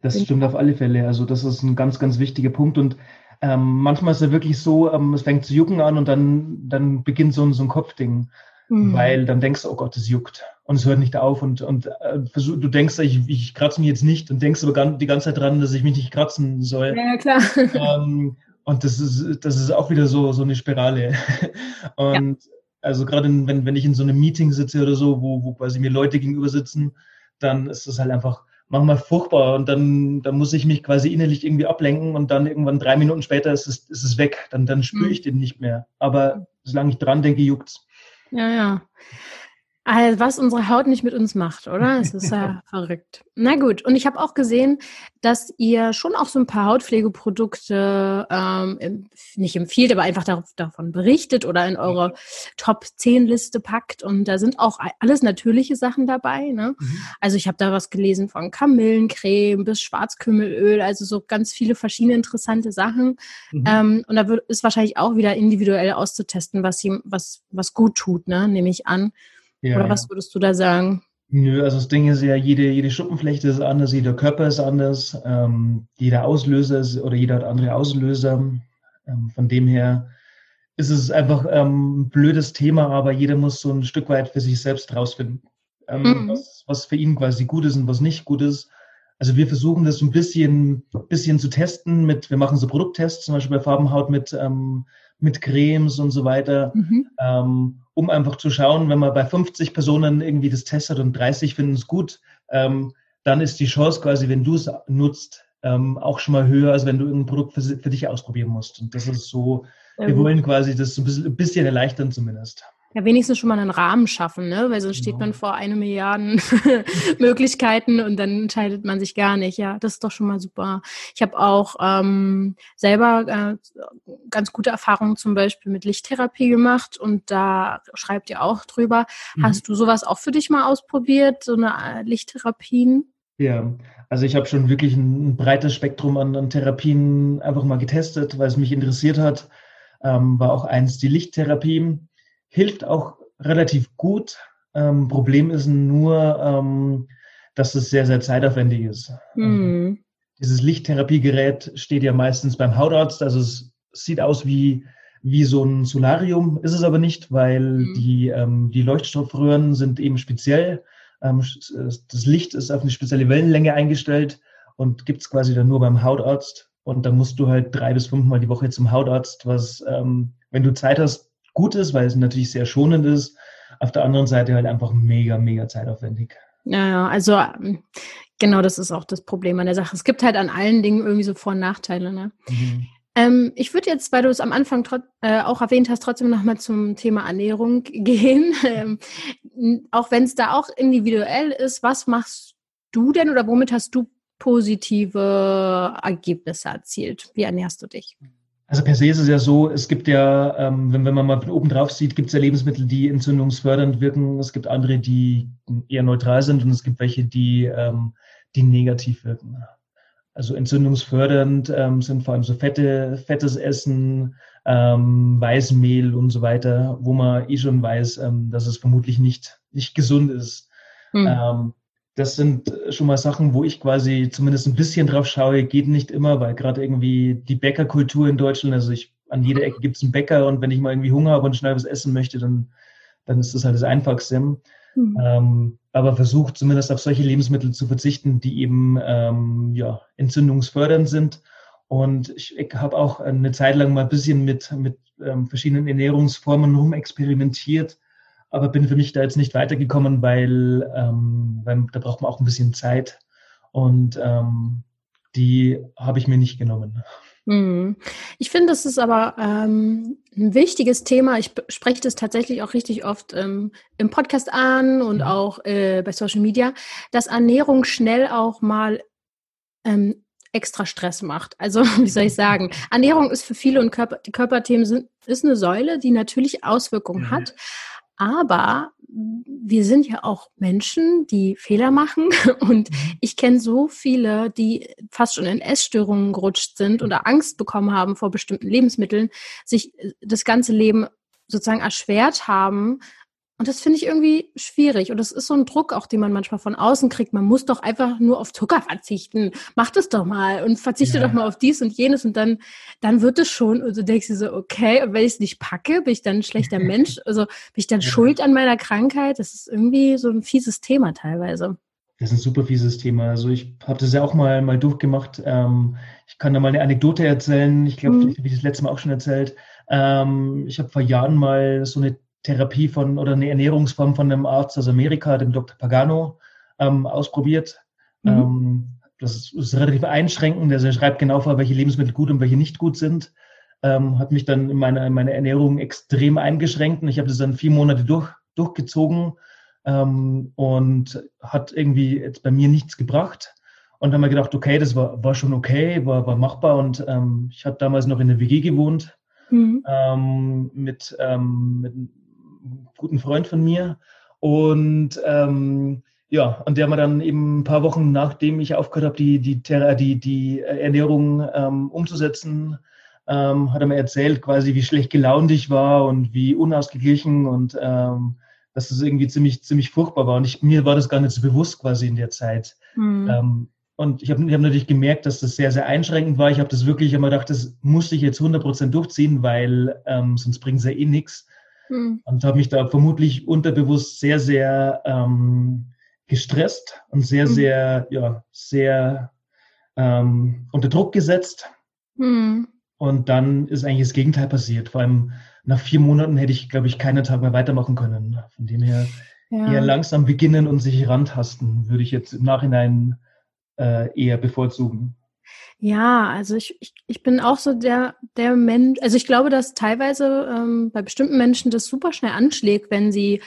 Das stimmt auf alle Fälle. Also das ist ein ganz, ganz wichtiger Punkt und ähm, manchmal ist es ja wirklich so, ähm, es fängt zu jucken an und dann, dann beginnt so, so ein Kopfding. Mhm. Weil dann denkst du, oh Gott, es juckt. Und es hört nicht auf. Und, und äh, versuch, du denkst, ich, ich kratze mich jetzt nicht und denkst aber die ganze Zeit dran, dass ich mich nicht kratzen soll. Ja, klar. Ähm, und das ist, das ist auch wieder so, so eine Spirale. und ja. also gerade wenn, wenn ich in so einem Meeting sitze oder so, wo, wo quasi mir Leute gegenüber sitzen, dann ist das halt einfach manchmal furchtbar und dann, dann muss ich mich quasi innerlich irgendwie ablenken und dann irgendwann drei Minuten später ist es, ist es weg. Dann, dann spüre mhm. ich den nicht mehr. Aber solange ich dran denke, juckt's. Ja, ja. Also, was unsere Haut nicht mit uns macht, oder? Es ist ja verrückt. Na gut, und ich habe auch gesehen, dass ihr schon auch so ein paar Hautpflegeprodukte ähm, nicht empfiehlt, aber einfach davon berichtet oder in eure Top 10 Liste packt. Und da sind auch alles natürliche Sachen dabei. Ne? Mhm. Also ich habe da was gelesen von Kamillencreme bis Schwarzkümmelöl, also so ganz viele verschiedene interessante Sachen. Mhm. Ähm, und da wird, ist wahrscheinlich auch wieder individuell auszutesten, was, was, was gut tut, ne? nehme ich an. Ja, Oder was würdest du da sagen? Nö, also das Ding ist ja, jede, jede Schuppenflechte ist anders, jeder Körper ist anders, ähm, jeder Auslöser ist, oder jeder hat andere Auslöser. Ähm, von dem her ist es einfach ähm, ein blödes Thema, aber jeder muss so ein Stück weit für sich selbst rausfinden, ähm, mhm. was, was für ihn quasi gut ist und was nicht gut ist. Also wir versuchen das so ein bisschen, bisschen zu testen mit, wir machen so Produkttests, zum Beispiel bei Farbenhaut mit, ähm, mit Cremes und so weiter. Mhm. Um einfach zu schauen, wenn man bei 50 Personen irgendwie das testet und 30 finden es gut, ähm, dann ist die Chance quasi, wenn du es nutzt, ähm, auch schon mal höher, als wenn du irgendein Produkt für, für dich ausprobieren musst. Und das ist so, wir wollen quasi das ein bisschen, ein bisschen erleichtern zumindest ja, wenigstens schon mal einen Rahmen schaffen, ne? Weil sonst steht man genau. vor eine Milliarden Möglichkeiten und dann entscheidet man sich gar nicht. Ja, das ist doch schon mal super. Ich habe auch ähm, selber äh, ganz gute Erfahrungen zum Beispiel mit Lichttherapie gemacht und da schreibt ihr auch drüber. Mhm. Hast du sowas auch für dich mal ausprobiert, so eine äh, Lichttherapien? Ja, also ich habe schon wirklich ein, ein breites Spektrum an, an, Therapien einfach mal getestet, weil es mich interessiert hat. Ähm, war auch eins die Lichttherapie hilft auch relativ gut. Ähm, Problem ist nur, ähm, dass es sehr, sehr zeitaufwendig ist. Mhm. Dieses Lichttherapiegerät steht ja meistens beim Hautarzt, also es sieht aus wie, wie so ein Solarium, ist es aber nicht, weil mhm. die, ähm, die Leuchtstoffröhren sind eben speziell. Ähm, das Licht ist auf eine spezielle Wellenlänge eingestellt und gibt es quasi dann nur beim Hautarzt. Und dann musst du halt drei bis fünfmal die Woche zum Hautarzt, was, ähm, wenn du Zeit hast, gut ist, weil es natürlich sehr schonend ist. Auf der anderen Seite halt einfach mega, mega zeitaufwendig. Ja, also ähm, genau das ist auch das Problem an der Sache. Es gibt halt an allen Dingen irgendwie so Vor- und Nachteile. Ne? Mhm. Ähm, ich würde jetzt, weil du es am Anfang äh, auch erwähnt hast, trotzdem nochmal zum Thema Ernährung gehen. Ähm, auch wenn es da auch individuell ist, was machst du denn oder womit hast du positive Ergebnisse erzielt? Wie ernährst du dich? Also per se ist es ja so, es gibt ja, ähm, wenn, wenn man mal von oben drauf sieht, gibt es ja Lebensmittel, die entzündungsfördernd wirken. Es gibt andere, die eher neutral sind und es gibt welche, die, ähm, die negativ wirken. Also entzündungsfördernd ähm, sind vor allem so fette, fettes Essen, ähm, Weißmehl und so weiter, wo man eh schon weiß, ähm, dass es vermutlich nicht, nicht gesund ist. Mhm. Das sind schon mal Sachen, wo ich quasi zumindest ein bisschen drauf schaue. Geht nicht immer, weil gerade irgendwie die Bäckerkultur in Deutschland, also ich, an jeder Ecke gibt es einen Bäcker und wenn ich mal irgendwie Hunger habe und schnell was essen möchte, dann, dann ist das halt das Einfachste. Mhm. Ähm, aber versucht zumindest auf solche Lebensmittel zu verzichten, die eben ähm, ja, entzündungsfördernd sind. Und ich, ich habe auch eine Zeit lang mal ein bisschen mit, mit ähm, verschiedenen Ernährungsformen rumexperimentiert aber bin für mich da jetzt nicht weitergekommen, weil, ähm, weil da braucht man auch ein bisschen Zeit und ähm, die habe ich mir nicht genommen. Mhm. Ich finde, das ist aber ähm, ein wichtiges Thema. Ich spreche das tatsächlich auch richtig oft ähm, im Podcast an und mhm. auch äh, bei Social Media, dass Ernährung schnell auch mal ähm, extra Stress macht. Also, wie soll ich sagen? Ernährung ist für viele und Körper, die Körperthemen sind, ist eine Säule, die natürlich Auswirkungen mhm. hat. Aber wir sind ja auch Menschen, die Fehler machen. Und mhm. ich kenne so viele, die fast schon in Essstörungen gerutscht sind oder Angst bekommen haben vor bestimmten Lebensmitteln, sich äh, das ganze Leben sozusagen erschwert haben, und das finde ich irgendwie schwierig. Und das ist so ein Druck auch, den man manchmal von außen kriegt. Man muss doch einfach nur auf Zucker verzichten. Mach das doch mal und verzichte ja. doch mal auf dies und jenes. Und dann, dann wird es schon. Und du denkst dir so, okay, und wenn ich es nicht packe, bin ich dann ein schlechter Mensch? Also bin ich dann ja. schuld an meiner Krankheit? Das ist irgendwie so ein fieses Thema teilweise. Das ist ein super fieses Thema. Also ich habe das ja auch mal, mal durchgemacht. Ähm, ich kann da mal eine Anekdote erzählen. Ich glaube, mhm. habe ich das letzte Mal auch schon erzählt. Ähm, ich habe vor Jahren mal so eine Therapie von oder eine Ernährungsform von einem Arzt aus Amerika, dem Dr. Pagano, ähm, ausprobiert. Mhm. Ähm, das ist, ist, relativ einschränkend. Also er schreibt genau vor, welche Lebensmittel gut und welche nicht gut sind. Ähm, hat mich dann in meiner, in meiner Ernährung extrem eingeschränkt und ich habe das dann vier Monate durch, durchgezogen ähm, und hat irgendwie jetzt bei mir nichts gebracht. Und dann haben wir gedacht, okay, das war, war schon okay, war, war machbar. Und ähm, ich habe damals noch in der WG gewohnt mhm. ähm, mit, ähm, mit guten Freund von mir. Und ähm, ja, und der mir dann eben ein paar Wochen nachdem ich aufgehört habe, die, die, die, die Ernährung ähm, umzusetzen, ähm, hat er mir erzählt, quasi, wie schlecht gelaunt ich war und wie unausgeglichen und ähm, dass das irgendwie ziemlich, ziemlich furchtbar war. Und ich, mir war das gar nicht so bewusst quasi in der Zeit. Mhm. Ähm, und ich habe hab natürlich gemerkt, dass das sehr, sehr einschränkend war. Ich habe das wirklich immer gedacht, das muss ich jetzt 100% durchziehen, weil ähm, sonst bringt es ja eh nichts. Mhm. Und habe mich da vermutlich unterbewusst sehr, sehr ähm, gestresst und sehr, mhm. sehr, ja, sehr ähm, unter Druck gesetzt. Mhm. Und dann ist eigentlich das Gegenteil passiert. Vor allem nach vier Monaten hätte ich, glaube ich, keinen Tag mehr weitermachen können. Von dem her ja. eher langsam beginnen und sich rantasten, würde ich jetzt im Nachhinein äh, eher bevorzugen. Ja, also ich, ich, ich bin auch so der, der Mensch, also ich glaube, dass teilweise ähm, bei bestimmten Menschen das super schnell anschlägt, wenn sie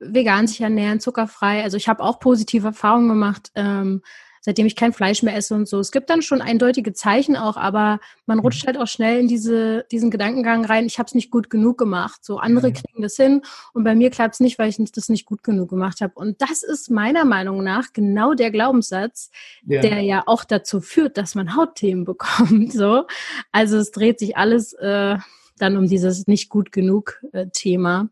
vegan sich ernähren, zuckerfrei. Also ich habe auch positive Erfahrungen gemacht, ähm, seitdem ich kein Fleisch mehr esse und so. Es gibt dann schon eindeutige Zeichen auch, aber man rutscht mhm. halt auch schnell in diese, diesen Gedankengang rein, ich habe es nicht gut genug gemacht. So andere kriegen das hin und bei mir klappt es nicht, weil ich das nicht gut genug gemacht habe. Und das ist meiner Meinung nach genau der Glaubenssatz, ja. der ja auch dazu führt, dass man Hautthemen bekommt. So. Also es dreht sich alles äh, dann um dieses nicht gut genug äh, Thema.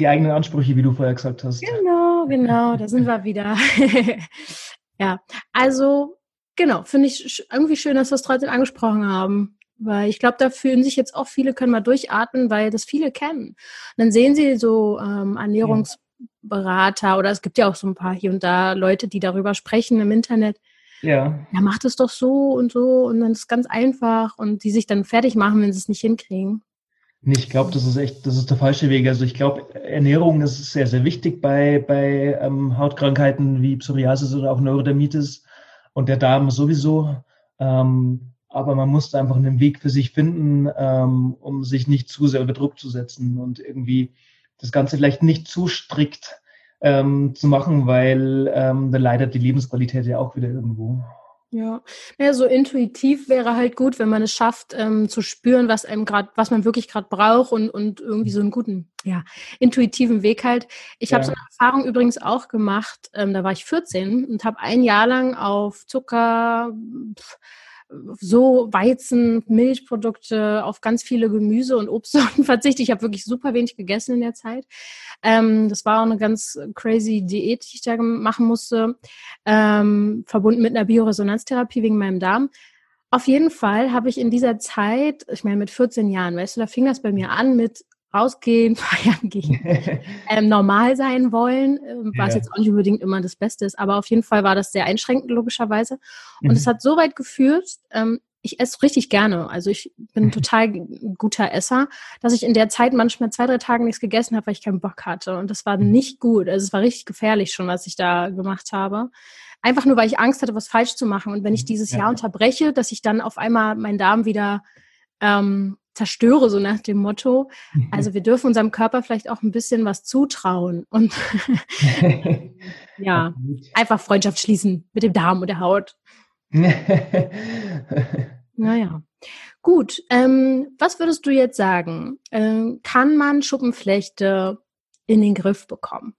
Die eigenen Ansprüche, wie du vorher gesagt hast. Genau, genau, da sind wir wieder. Ja, also genau, finde ich irgendwie schön, dass wir es trotzdem angesprochen haben. Weil ich glaube, da fühlen sich jetzt auch viele, können mal durchatmen, weil das viele kennen. Und dann sehen sie so ähm, Ernährungsberater oder es gibt ja auch so ein paar hier und da Leute, die darüber sprechen im Internet. Ja. Ja, macht es doch so und so und dann ist es ganz einfach und die sich dann fertig machen, wenn sie es nicht hinkriegen. Ich glaube, das ist echt, das ist der falsche Weg. Also ich glaube, Ernährung ist sehr, sehr wichtig bei, bei ähm, Hautkrankheiten wie Psoriasis oder auch Neurodermitis und der Darm sowieso. Ähm, aber man muss einfach einen Weg für sich finden, ähm, um sich nicht zu sehr unter Druck zu setzen und irgendwie das Ganze vielleicht nicht zu strikt ähm, zu machen, weil ähm, da leidet die Lebensqualität ja auch wieder irgendwo. Ja, ja so intuitiv wäre halt gut, wenn man es schafft, ähm, zu spüren, was einem gerade, was man wirklich gerade braucht und, und irgendwie so einen guten, ja, intuitiven Weg halt. Ich ja. habe so eine Erfahrung übrigens auch gemacht, ähm, da war ich 14 und habe ein Jahr lang auf Zucker, pff, so Weizen, Milchprodukte, auf ganz viele Gemüse und Obstsorten verzichtet. Ich habe wirklich super wenig gegessen in der Zeit. Ähm, das war auch eine ganz crazy Diät, die ich da machen musste, ähm, verbunden mit einer Bioresonanztherapie wegen meinem Darm. Auf jeden Fall habe ich in dieser Zeit, ich meine mit 14 Jahren, weißt du, da fing das bei mir an mit rausgehen, feiern gehen, ähm, normal sein wollen, ähm, was ja. jetzt auch nicht unbedingt immer das Beste ist, aber auf jeden Fall war das sehr einschränkend logischerweise. Und mhm. es hat so weit geführt, ähm, ich esse richtig gerne, also ich bin mhm. total guter Esser, dass ich in der Zeit manchmal zwei, drei Tage nichts gegessen habe, weil ich keinen Bock hatte. Und das war mhm. nicht gut. Also es war richtig gefährlich schon, was ich da gemacht habe. Einfach nur, weil ich Angst hatte, was falsch zu machen. Und wenn ich mhm. dieses ja. Jahr unterbreche, dass ich dann auf einmal meinen Darm wieder ähm, zerstöre, so nach dem Motto. Mhm. Also wir dürfen unserem Körper vielleicht auch ein bisschen was zutrauen und ja, einfach Freundschaft schließen mit dem Darm und der Haut. naja. Gut, ähm, was würdest du jetzt sagen? Ähm, kann man Schuppenflechte in den Griff bekommen?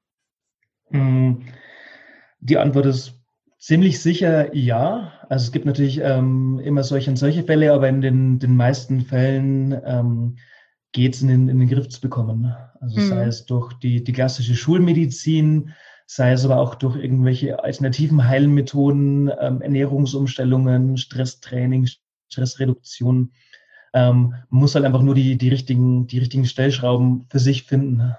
Mm, die Antwort ist Ziemlich sicher ja. Also es gibt natürlich ähm, immer solche und solche Fälle, aber in den, den meisten Fällen ähm, geht es in, den, in den Griff zu bekommen. Also mhm. sei es durch die, die klassische Schulmedizin, sei es aber auch durch irgendwelche alternativen Heilmethoden, ähm, Ernährungsumstellungen, Stresstraining, Stressreduktion. Ähm, man muss halt einfach nur die, die, richtigen, die richtigen Stellschrauben für sich finden.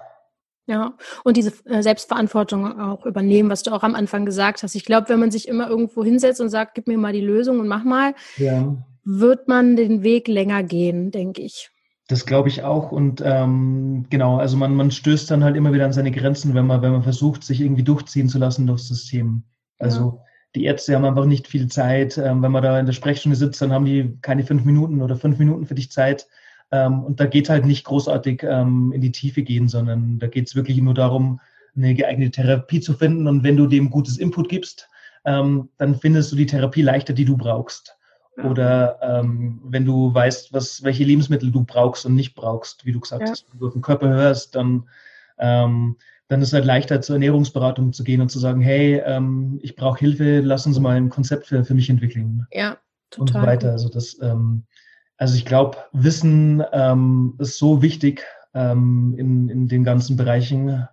Ja, und diese äh, Selbstverantwortung auch übernehmen, was du auch am Anfang gesagt hast. Ich glaube, wenn man sich immer irgendwo hinsetzt und sagt, gib mir mal die Lösung und mach mal, ja. wird man den Weg länger gehen, denke ich. Das glaube ich auch. Und ähm, genau, also man, man stößt dann halt immer wieder an seine Grenzen, wenn man, wenn man versucht, sich irgendwie durchziehen zu lassen durchs System. Also ja. die Ärzte haben einfach nicht viel Zeit. Ähm, wenn man da in der Sprechstunde sitzt, dann haben die keine fünf Minuten oder fünf Minuten für dich Zeit und da geht halt nicht großartig ähm, in die Tiefe gehen, sondern da geht es wirklich nur darum, eine geeignete Therapie zu finden. Und wenn du dem gutes Input gibst, ähm, dann findest du die Therapie leichter, die du brauchst. Oder ähm, wenn du weißt, was, welche Lebensmittel du brauchst und nicht brauchst, wie du gesagt ja. hast, wenn du auf den Körper hörst, dann, ähm, dann ist es halt leichter zur Ernährungsberatung zu gehen und zu sagen, hey, ähm, ich brauche Hilfe, lass uns mal ein Konzept für, für mich entwickeln. Ja, total. Und so weiter. Also das, ähm, also ich glaube, Wissen ähm, ist so wichtig ähm, in, in den ganzen Bereichen.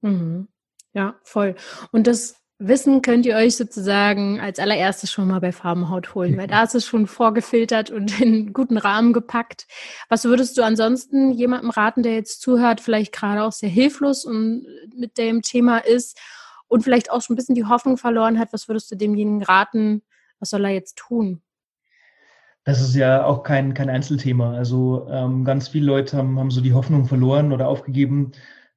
Mhm. Ja, voll. Und das Wissen könnt ihr euch sozusagen als allererstes schon mal bei Farbenhaut holen, weil da ist es schon vorgefiltert und in einen guten Rahmen gepackt. Was würdest du ansonsten jemandem raten, der jetzt zuhört, vielleicht gerade auch sehr hilflos und mit dem Thema ist und vielleicht auch schon ein bisschen die Hoffnung verloren hat? Was würdest du demjenigen raten? Was soll er jetzt tun? Das ist ja auch kein, kein Einzelthema. Also ähm, ganz viele Leute haben, haben so die Hoffnung verloren oder aufgegeben.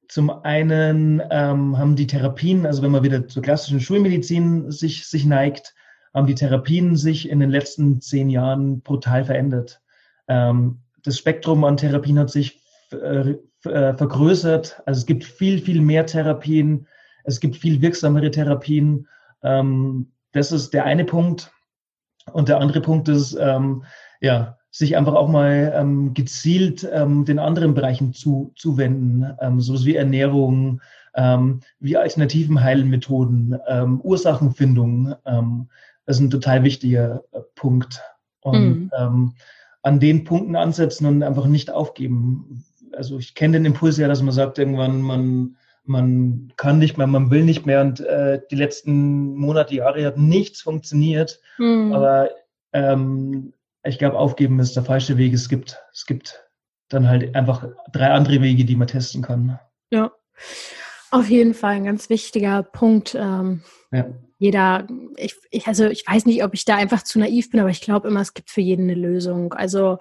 Zum einen ähm, haben die Therapien, also wenn man wieder zur klassischen Schulmedizin sich, sich neigt, haben die Therapien sich in den letzten zehn Jahren brutal verändert. Ähm, das Spektrum an Therapien hat sich äh, äh, vergrößert. Also es gibt viel, viel mehr Therapien. Es gibt viel wirksamere Therapien. Ähm, das ist der eine Punkt. Und der andere Punkt ist, ähm, ja, sich einfach auch mal ähm, gezielt ähm, den anderen Bereichen zu, zuwenden, ähm, sowas wie Ernährung, ähm, wie alternativen Heilmethoden, ähm, Ursachenfindung. Ähm, das ist ein total wichtiger äh, Punkt. Und mhm. ähm, an den Punkten ansetzen und einfach nicht aufgeben. Also ich kenne den Impuls ja, dass man sagt, irgendwann man man kann nicht mehr, man will nicht mehr und äh, die letzten Monate, Jahre hat nichts funktioniert. Mhm. Aber ähm, ich glaube, aufgeben ist der falsche Weg. Es gibt, es gibt dann halt einfach drei andere Wege, die man testen kann. Ja, auf jeden Fall ein ganz wichtiger Punkt. Ähm, ja. Jeder, ich, ich, also ich weiß nicht, ob ich da einfach zu naiv bin, aber ich glaube immer, es gibt für jeden eine Lösung. Also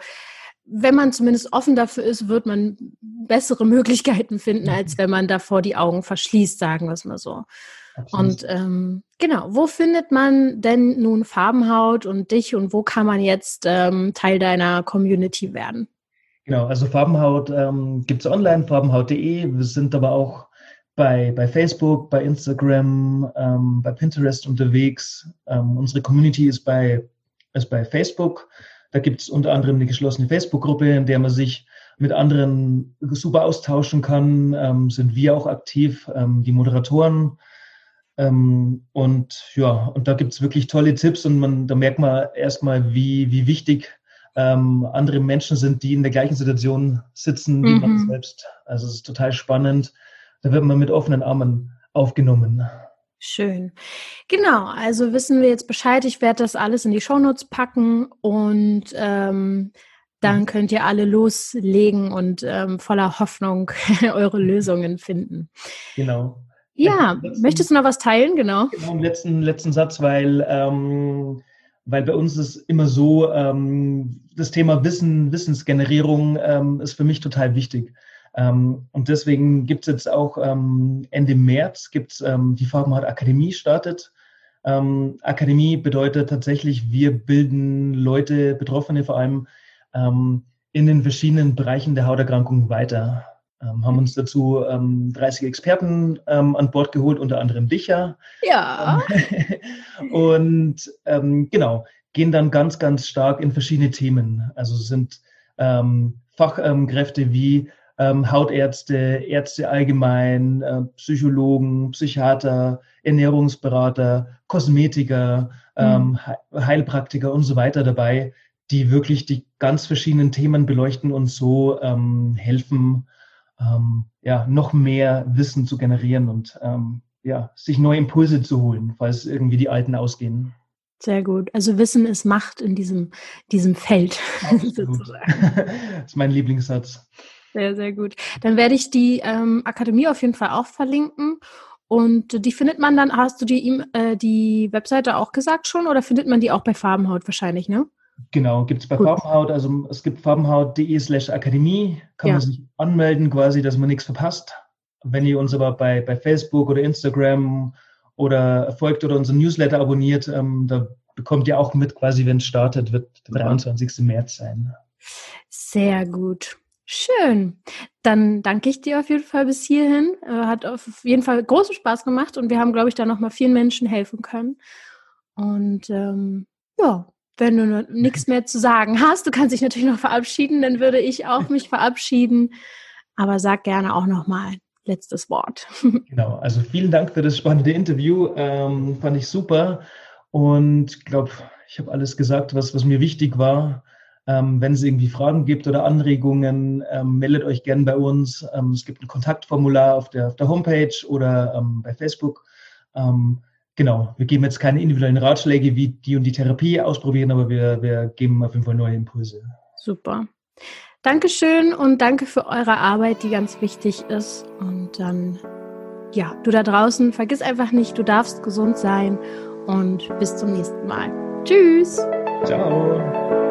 wenn man zumindest offen dafür ist, wird man bessere Möglichkeiten finden, als wenn man davor die Augen verschließt, sagen wir es mal so. Absolut. Und ähm, genau, wo findet man denn nun Farbenhaut und dich und wo kann man jetzt ähm, Teil deiner Community werden? Genau, also Farbenhaut ähm, gibt es online, farbenhaut.de. Wir sind aber auch bei, bei Facebook, bei Instagram, ähm, bei Pinterest unterwegs. Ähm, unsere Community ist bei, ist bei Facebook. Da gibt es unter anderem eine geschlossene Facebook-Gruppe, in der man sich mit anderen super austauschen kann. Ähm, sind wir auch aktiv, ähm, die Moderatoren. Ähm, und ja, und da gibt es wirklich tolle Tipps und man, da merkt man erstmal, wie, wie wichtig ähm, andere Menschen sind, die in der gleichen Situation sitzen wie mhm. man selbst. Also es ist total spannend. Da wird man mit offenen Armen aufgenommen. Schön. Genau, also wissen wir jetzt Bescheid. Ich werde das alles in die Shownotes packen und ähm, dann mhm. könnt ihr alle loslegen und ähm, voller Hoffnung eure Lösungen finden. Genau. Ja, letzten, möchtest du noch was teilen? Genau. Genau, einen letzten, letzten Satz, weil, ähm, weil bei uns ist immer so, ähm, das Thema Wissen, Wissensgenerierung ähm, ist für mich total wichtig. Ähm, und deswegen gibt es jetzt auch ähm, Ende März gibt's, ähm, die Farbenhaut Akademie startet. Ähm, Akademie bedeutet tatsächlich, wir bilden Leute, Betroffene vor allem, ähm, in den verschiedenen Bereichen der Hauterkrankungen weiter. Ähm, haben uns dazu 30 Experten an Bord geholt, unter anderem dich ja. Ja. und genau, gehen dann ganz, ganz stark in verschiedene Themen. Also sind Fachkräfte wie ähm, Hautärzte, Ärzte allgemein, äh, Psychologen, Psychiater, Ernährungsberater, Kosmetiker, ähm, mhm. Heilpraktiker und so weiter dabei, die wirklich die ganz verschiedenen Themen beleuchten und so ähm, helfen, ähm, ja, noch mehr Wissen zu generieren und ähm, ja, sich neue Impulse zu holen, falls irgendwie die alten ausgehen. Sehr gut. Also Wissen ist Macht in diesem, diesem Feld. das ist mein Lieblingssatz. Sehr, sehr gut. Dann werde ich die ähm, Akademie auf jeden Fall auch verlinken. Und die findet man dann, hast du die, ihm, äh, die Webseite auch gesagt schon oder findet man die auch bei Farbenhaut wahrscheinlich, ne? Genau, gibt es bei Gut. Farbenhaut, also es gibt farbenhaut.de slash Akademie, kann ja. man sich anmelden quasi, dass man nichts verpasst. Wenn ihr uns aber bei, bei Facebook oder Instagram oder folgt oder unseren Newsletter abonniert, ähm, da bekommt ihr auch mit quasi, wenn es startet, wird der 23. März sein. Sehr gut. Schön. Dann danke ich dir auf jeden Fall bis hierhin. Äh, hat auf jeden Fall großen Spaß gemacht und wir haben, glaube ich, da nochmal vielen Menschen helfen können. Und ähm, ja, wenn du nichts mehr zu sagen hast, du kannst dich natürlich noch verabschieden, dann würde ich auch mich verabschieden. Aber sag gerne auch nochmal letztes Wort. Genau, also vielen Dank für das spannende Interview. Ähm, fand ich super. Und ich glaube, ich habe alles gesagt, was, was mir wichtig war. Ähm, wenn es irgendwie Fragen gibt oder Anregungen, ähm, meldet euch gern bei uns. Ähm, es gibt ein Kontaktformular auf der, auf der Homepage oder ähm, bei Facebook. Ähm, genau, wir geben jetzt keine individuellen Ratschläge, wie die und die Therapie ausprobieren, aber wir, wir geben auf jeden Fall neue Impulse. Super. Dankeschön und danke für eure Arbeit, die ganz wichtig ist. Und dann, ja, du da draußen, vergiss einfach nicht, du darfst gesund sein und bis zum nächsten Mal. Tschüss. Ciao.